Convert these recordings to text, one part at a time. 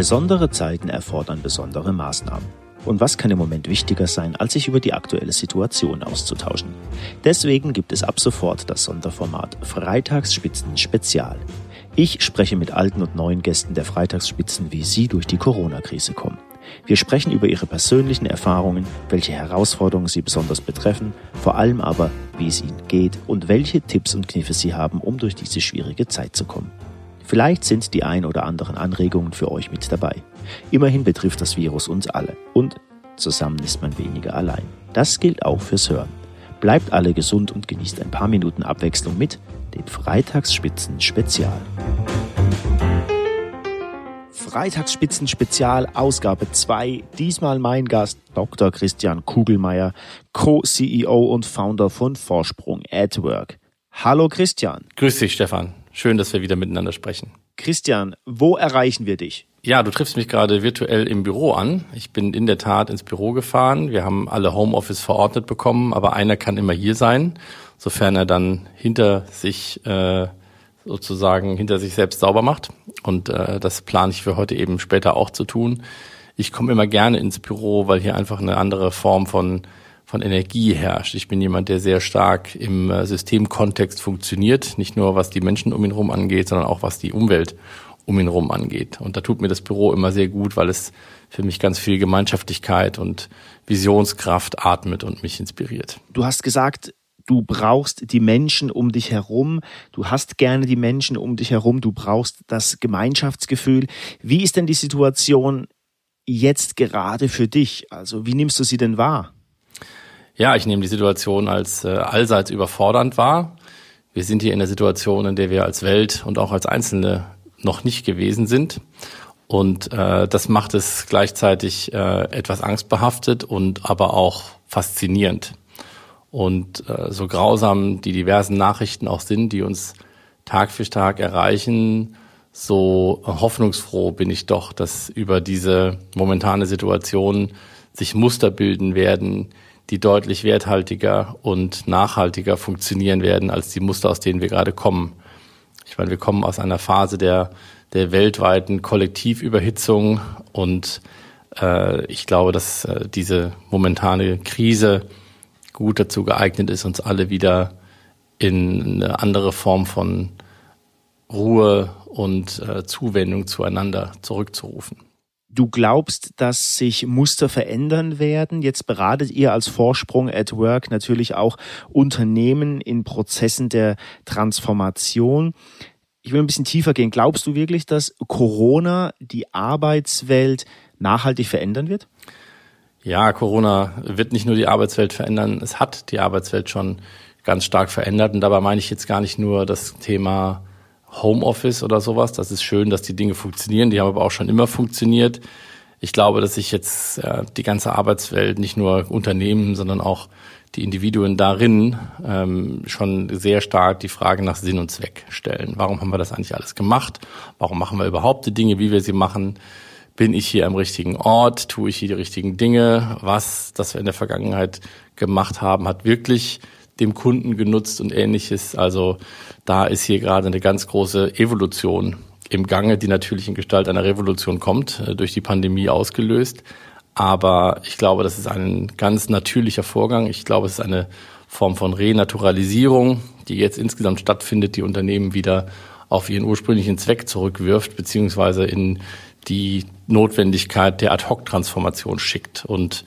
Besondere Zeiten erfordern besondere Maßnahmen. Und was kann im Moment wichtiger sein, als sich über die aktuelle Situation auszutauschen? Deswegen gibt es ab sofort das Sonderformat Freitagsspitzen Spezial. Ich spreche mit alten und neuen Gästen der Freitagsspitzen, wie sie durch die Corona-Krise kommen. Wir sprechen über ihre persönlichen Erfahrungen, welche Herausforderungen sie besonders betreffen, vor allem aber, wie es ihnen geht und welche Tipps und Kniffe sie haben, um durch diese schwierige Zeit zu kommen. Vielleicht sind die ein oder anderen Anregungen für euch mit dabei. Immerhin betrifft das Virus uns alle und zusammen ist man weniger allein. Das gilt auch fürs Hören. Bleibt alle gesund und genießt ein paar Minuten Abwechslung mit den Freitagsspitzen Spezial. Freitagsspitzen Spezial Ausgabe 2. Diesmal mein Gast Dr. Christian Kugelmeier, Co-CEO und Founder von Vorsprung at Work. Hallo Christian. Grüß dich Stefan. Schön, dass wir wieder miteinander sprechen. Christian, wo erreichen wir dich? Ja, du triffst mich gerade virtuell im Büro an. Ich bin in der Tat ins Büro gefahren. Wir haben alle Homeoffice verordnet bekommen, aber einer kann immer hier sein, sofern er dann hinter sich äh, sozusagen hinter sich selbst sauber macht. Und äh, das plane ich für heute eben später auch zu tun. Ich komme immer gerne ins Büro, weil hier einfach eine andere Form von von Energie herrscht. Ich bin jemand, der sehr stark im äh, Systemkontext funktioniert, nicht nur was die Menschen um ihn herum angeht, sondern auch was die Umwelt um ihn herum angeht. Und da tut mir das Büro immer sehr gut, weil es für mich ganz viel Gemeinschaftlichkeit und Visionskraft atmet und mich inspiriert. Du hast gesagt, du brauchst die Menschen um dich herum, du hast gerne die Menschen um dich herum, du brauchst das Gemeinschaftsgefühl. Wie ist denn die Situation jetzt gerade für dich? Also wie nimmst du sie denn wahr? Ja, ich nehme die Situation als äh, allseits überfordernd wahr. Wir sind hier in der Situation, in der wir als Welt und auch als Einzelne noch nicht gewesen sind. Und äh, das macht es gleichzeitig äh, etwas angstbehaftet und aber auch faszinierend. Und äh, so grausam die diversen Nachrichten auch sind, die uns Tag für Tag erreichen, so hoffnungsfroh bin ich doch, dass über diese momentane Situation sich Muster bilden werden, die deutlich werthaltiger und nachhaltiger funktionieren werden als die Muster, aus denen wir gerade kommen. Ich meine, wir kommen aus einer Phase der, der weltweiten Kollektivüberhitzung und äh, ich glaube, dass äh, diese momentane Krise gut dazu geeignet ist, uns alle wieder in eine andere Form von Ruhe und äh, Zuwendung zueinander zurückzurufen. Du glaubst, dass sich Muster verändern werden. Jetzt beratet ihr als Vorsprung at Work natürlich auch Unternehmen in Prozessen der Transformation. Ich will ein bisschen tiefer gehen. Glaubst du wirklich, dass Corona die Arbeitswelt nachhaltig verändern wird? Ja, Corona wird nicht nur die Arbeitswelt verändern, es hat die Arbeitswelt schon ganz stark verändert. Und dabei meine ich jetzt gar nicht nur das Thema Homeoffice oder sowas. Das ist schön, dass die Dinge funktionieren. Die haben aber auch schon immer funktioniert. Ich glaube, dass sich jetzt äh, die ganze Arbeitswelt, nicht nur Unternehmen, sondern auch die Individuen darin ähm, schon sehr stark die Frage nach Sinn und Zweck stellen. Warum haben wir das eigentlich alles gemacht? Warum machen wir überhaupt die Dinge, wie wir sie machen? Bin ich hier am richtigen Ort? Tue ich hier die richtigen Dinge? Was, das wir in der Vergangenheit gemacht haben, hat wirklich dem Kunden genutzt und ähnliches. Also da ist hier gerade eine ganz große Evolution im Gange, die natürlich in Gestalt einer Revolution kommt, äh, durch die Pandemie ausgelöst. Aber ich glaube, das ist ein ganz natürlicher Vorgang. Ich glaube, es ist eine Form von Renaturalisierung, die jetzt insgesamt stattfindet, die Unternehmen wieder auf ihren ursprünglichen Zweck zurückwirft, beziehungsweise in die Notwendigkeit der Ad-Hoc-Transformation schickt und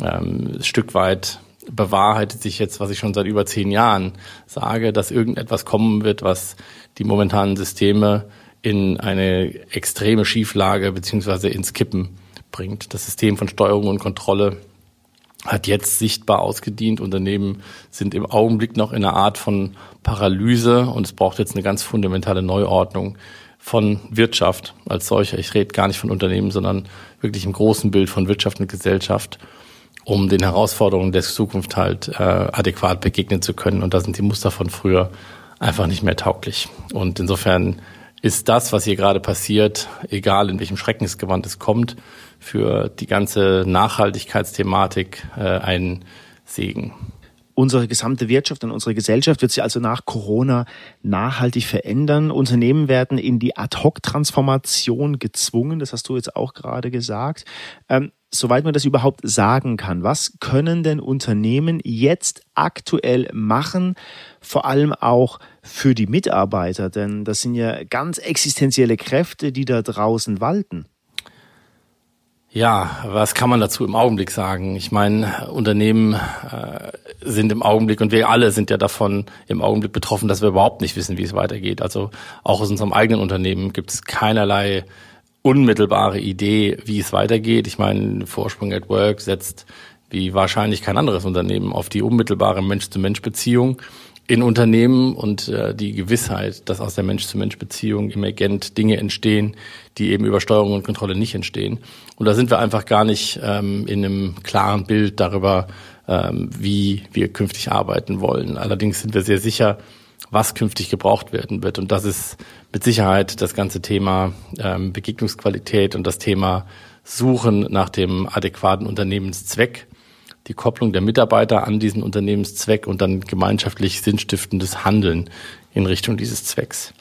ähm, ein Stück weit bewahrheitet sich jetzt, was ich schon seit über zehn Jahren sage, dass irgendetwas kommen wird, was die momentanen Systeme in eine extreme Schieflage beziehungsweise ins Kippen bringt. Das System von Steuerung und Kontrolle hat jetzt sichtbar ausgedient. Unternehmen sind im Augenblick noch in einer Art von Paralyse und es braucht jetzt eine ganz fundamentale Neuordnung von Wirtschaft als solcher. Ich rede gar nicht von Unternehmen, sondern wirklich im großen Bild von Wirtschaft und Gesellschaft um den Herausforderungen der Zukunft halt äh, adäquat begegnen zu können. Und da sind die Muster von früher einfach nicht mehr tauglich. Und insofern ist das, was hier gerade passiert, egal in welchem Schreckensgewand es kommt, für die ganze Nachhaltigkeitsthematik äh, ein Segen. Unsere gesamte Wirtschaft und unsere Gesellschaft wird sich also nach Corona nachhaltig verändern. Unternehmen werden in die Ad-Hoc-Transformation gezwungen. Das hast du jetzt auch gerade gesagt. Ähm, soweit man das überhaupt sagen kann, was können denn Unternehmen jetzt aktuell machen, vor allem auch für die Mitarbeiter? Denn das sind ja ganz existenzielle Kräfte, die da draußen walten. Ja, was kann man dazu im Augenblick sagen? Ich meine, Unternehmen äh, sind im Augenblick und wir alle sind ja davon im Augenblick betroffen, dass wir überhaupt nicht wissen, wie es weitergeht. Also auch aus unserem eigenen Unternehmen gibt es keinerlei unmittelbare Idee, wie es weitergeht. Ich meine, Vorsprung at Work setzt wie wahrscheinlich kein anderes Unternehmen auf die unmittelbare Mensch-zu-Mensch-Beziehung in Unternehmen und äh, die Gewissheit, dass aus der Mensch-zu-Mensch-Beziehung emergent Dinge entstehen, die eben über Steuerung und Kontrolle nicht entstehen. Und da sind wir einfach gar nicht ähm, in einem klaren Bild darüber, ähm, wie wir künftig arbeiten wollen. Allerdings sind wir sehr sicher, was künftig gebraucht werden wird. Und das ist mit Sicherheit das ganze Thema ähm, Begegnungsqualität und das Thema Suchen nach dem adäquaten Unternehmenszweck die Kopplung der Mitarbeiter an diesen Unternehmenszweck und dann gemeinschaftlich sinnstiftendes Handeln in Richtung dieses Zwecks.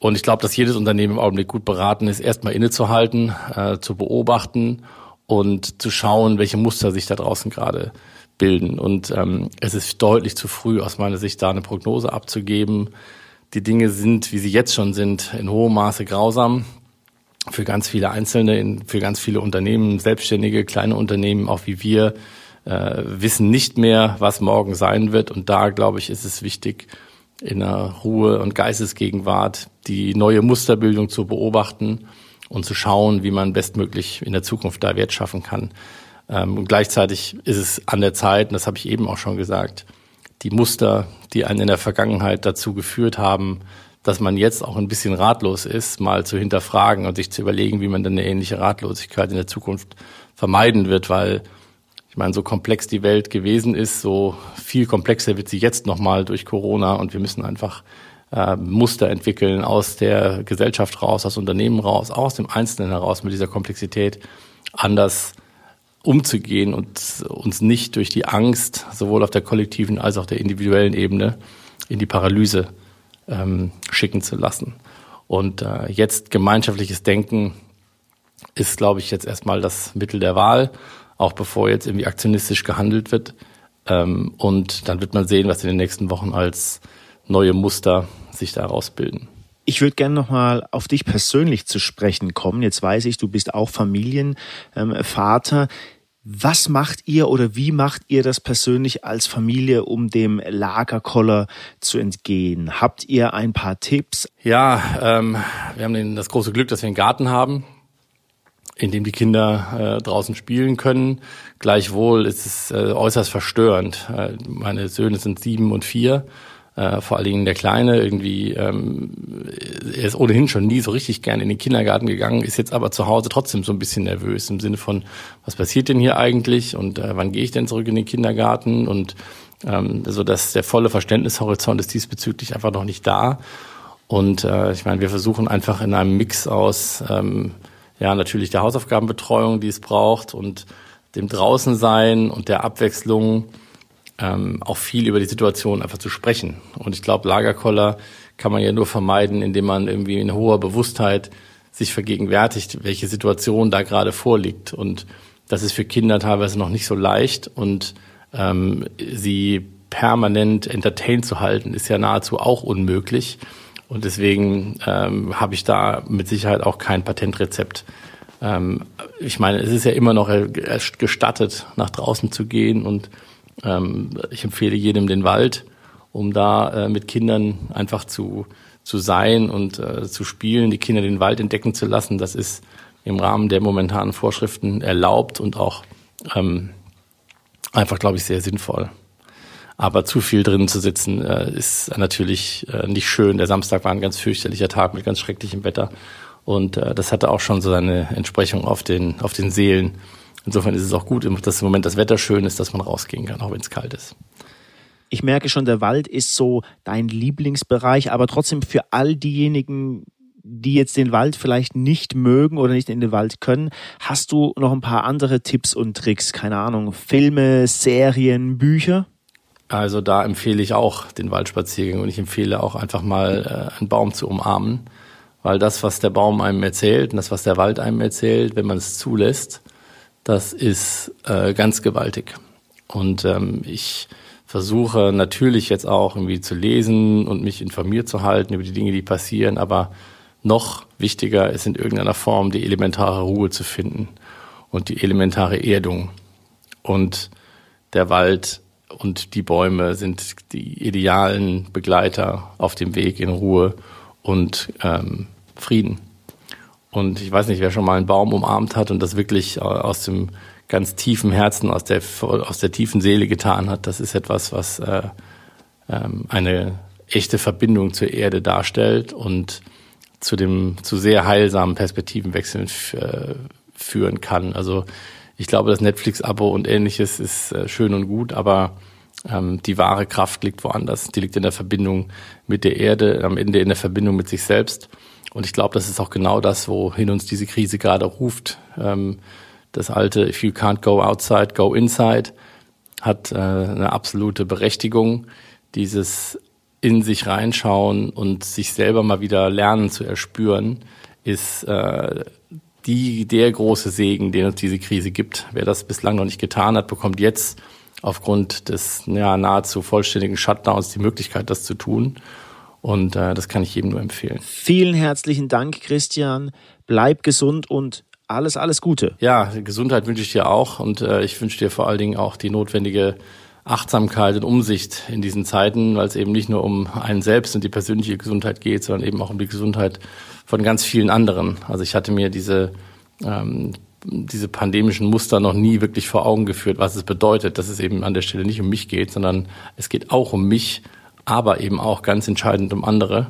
Und ich glaube, dass jedes Unternehmen im Augenblick gut beraten ist, erstmal innezuhalten, äh, zu beobachten und zu schauen, welche Muster sich da draußen gerade bilden. Und ähm, es ist deutlich zu früh, aus meiner Sicht, da eine Prognose abzugeben. Die Dinge sind, wie sie jetzt schon sind, in hohem Maße grausam für ganz viele Einzelne, für ganz viele Unternehmen, Selbstständige, kleine Unternehmen, auch wie wir, äh, wissen nicht mehr, was morgen sein wird. Und da, glaube ich, ist es wichtig, in einer Ruhe und Geistesgegenwart die neue Musterbildung zu beobachten und zu schauen, wie man bestmöglich in der Zukunft da Wert schaffen kann. Ähm, und gleichzeitig ist es an der Zeit, und das habe ich eben auch schon gesagt, die Muster, die einen in der Vergangenheit dazu geführt haben, dass man jetzt auch ein bisschen ratlos ist, mal zu hinterfragen und sich zu überlegen, wie man dann eine ähnliche Ratlosigkeit in der Zukunft vermeiden wird, weil ich meine, so komplex die Welt gewesen ist, so viel komplexer wird sie jetzt nochmal durch Corona und wir müssen einfach äh, Muster entwickeln aus der Gesellschaft raus, aus Unternehmen raus, aus dem Einzelnen heraus mit dieser Komplexität anders umzugehen und uns nicht durch die Angst sowohl auf der kollektiven als auch der individuellen Ebene in die Paralyse ähm, schicken zu lassen. Und äh, jetzt gemeinschaftliches Denken ist, glaube ich, jetzt erstmal das Mittel der Wahl auch bevor jetzt irgendwie aktionistisch gehandelt wird. Ähm, und dann wird man sehen, was in den nächsten Wochen als neue Muster sich da herausbilden. Ich würde gerne nochmal auf dich persönlich zu sprechen kommen. Jetzt weiß ich, du bist auch Familienvater. Ähm, was macht ihr oder wie macht ihr das persönlich als Familie, um dem Lagerkoller zu entgehen? Habt ihr ein paar Tipps? Ja, ähm, wir haben das große Glück, dass wir einen Garten haben in dem die Kinder äh, draußen spielen können. Gleichwohl ist es äh, äußerst verstörend. Äh, meine Söhne sind sieben und vier. Äh, vor allen Dingen der Kleine irgendwie, ähm, er ist ohnehin schon nie so richtig gern in den Kindergarten gegangen, ist jetzt aber zu Hause trotzdem so ein bisschen nervös im Sinne von, was passiert denn hier eigentlich und äh, wann gehe ich denn zurück in den Kindergarten und ähm, so dass der volle Verständnishorizont ist diesbezüglich einfach noch nicht da. Und äh, ich meine, wir versuchen einfach in einem Mix aus ähm, ja natürlich der Hausaufgabenbetreuung, die es braucht und dem Draußensein und der Abwechslung ähm, auch viel über die Situation einfach zu sprechen. Und ich glaube, Lagerkoller kann man ja nur vermeiden, indem man irgendwie in hoher Bewusstheit sich vergegenwärtigt, welche Situation da gerade vorliegt. Und das ist für Kinder teilweise noch nicht so leicht und ähm, sie permanent entertained zu halten, ist ja nahezu auch unmöglich. Und deswegen ähm, habe ich da mit Sicherheit auch kein Patentrezept. Ähm, ich meine, es ist ja immer noch gestattet, nach draußen zu gehen und ähm, ich empfehle jedem den Wald, um da äh, mit Kindern einfach zu, zu sein und äh, zu spielen, die Kinder den Wald entdecken zu lassen. Das ist im Rahmen der momentanen Vorschriften erlaubt und auch ähm, einfach, glaube ich, sehr sinnvoll. Aber zu viel drin zu sitzen äh, ist natürlich äh, nicht schön. Der Samstag war ein ganz fürchterlicher Tag mit ganz schrecklichem Wetter. Und äh, das hatte auch schon so seine Entsprechung auf den, auf den Seelen. Insofern ist es auch gut, dass im Moment das Wetter schön ist, dass man rausgehen kann, auch wenn es kalt ist. Ich merke schon, der Wald ist so dein Lieblingsbereich, aber trotzdem für all diejenigen, die jetzt den Wald vielleicht nicht mögen oder nicht in den Wald können, hast du noch ein paar andere Tipps und Tricks? Keine Ahnung, Filme, Serien, Bücher? Also da empfehle ich auch den Waldspaziergang und ich empfehle auch einfach mal äh, einen Baum zu umarmen, weil das, was der Baum einem erzählt und das, was der Wald einem erzählt, wenn man es zulässt, das ist äh, ganz gewaltig. Und ähm, ich versuche natürlich jetzt auch irgendwie zu lesen und mich informiert zu halten über die Dinge, die passieren, aber noch wichtiger ist in irgendeiner Form die elementare Ruhe zu finden und die elementare Erdung. Und der Wald und die Bäume sind die idealen Begleiter auf dem Weg in Ruhe und ähm, Frieden. Und ich weiß nicht, wer schon mal einen Baum umarmt hat und das wirklich aus dem ganz tiefen Herzen, aus der, aus der tiefen Seele getan hat. Das ist etwas, was äh, ähm, eine echte Verbindung zur Erde darstellt und zu dem zu sehr heilsamen Perspektivenwechseln äh, führen kann. Also ich glaube, das Netflix-Abo und ähnliches ist äh, schön und gut, aber ähm, die wahre Kraft liegt woanders. Die liegt in der Verbindung mit der Erde, am Ende in der Verbindung mit sich selbst. Und ich glaube, das ist auch genau das, wohin uns diese Krise gerade ruft. Ähm, das alte If you can't go outside, go inside hat äh, eine absolute Berechtigung. Dieses in sich reinschauen und sich selber mal wieder lernen zu erspüren, ist äh, die, der große Segen, den uns diese Krise gibt. Wer das bislang noch nicht getan hat, bekommt jetzt aufgrund des ja, nahezu vollständigen Shutdowns die Möglichkeit, das zu tun. Und äh, das kann ich jedem nur empfehlen. Vielen herzlichen Dank, Christian. Bleib gesund und alles, alles Gute. Ja, Gesundheit wünsche ich dir auch und äh, ich wünsche dir vor allen Dingen auch die notwendige Achtsamkeit und Umsicht in diesen Zeiten, weil es eben nicht nur um einen selbst und die persönliche Gesundheit geht, sondern eben auch um die Gesundheit von ganz vielen anderen. Also ich hatte mir diese ähm, diese pandemischen Muster noch nie wirklich vor Augen geführt, was es bedeutet, dass es eben an der Stelle nicht um mich geht, sondern es geht auch um mich, aber eben auch ganz entscheidend um andere.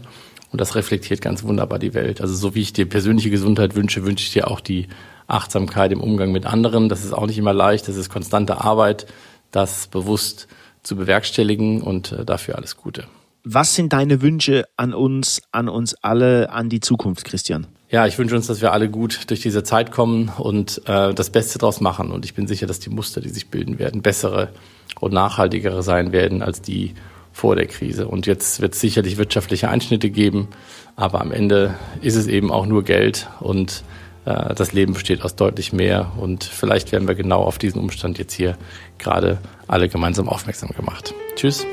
Und das reflektiert ganz wunderbar die Welt. Also so wie ich dir persönliche Gesundheit wünsche, wünsche ich dir auch die Achtsamkeit im Umgang mit anderen. Das ist auch nicht immer leicht. Das ist konstante Arbeit, das bewusst zu bewerkstelligen und äh, dafür alles Gute. Was sind deine Wünsche an uns, an uns alle, an die Zukunft, Christian? Ja, ich wünsche uns, dass wir alle gut durch diese Zeit kommen und äh, das Beste daraus machen. Und ich bin sicher, dass die Muster, die sich bilden werden, bessere und nachhaltigere sein werden als die vor der Krise. Und jetzt wird es sicherlich wirtschaftliche Einschnitte geben, aber am Ende ist es eben auch nur Geld und äh, das Leben besteht aus deutlich mehr. Und vielleicht werden wir genau auf diesen Umstand jetzt hier gerade alle gemeinsam aufmerksam gemacht. Tschüss.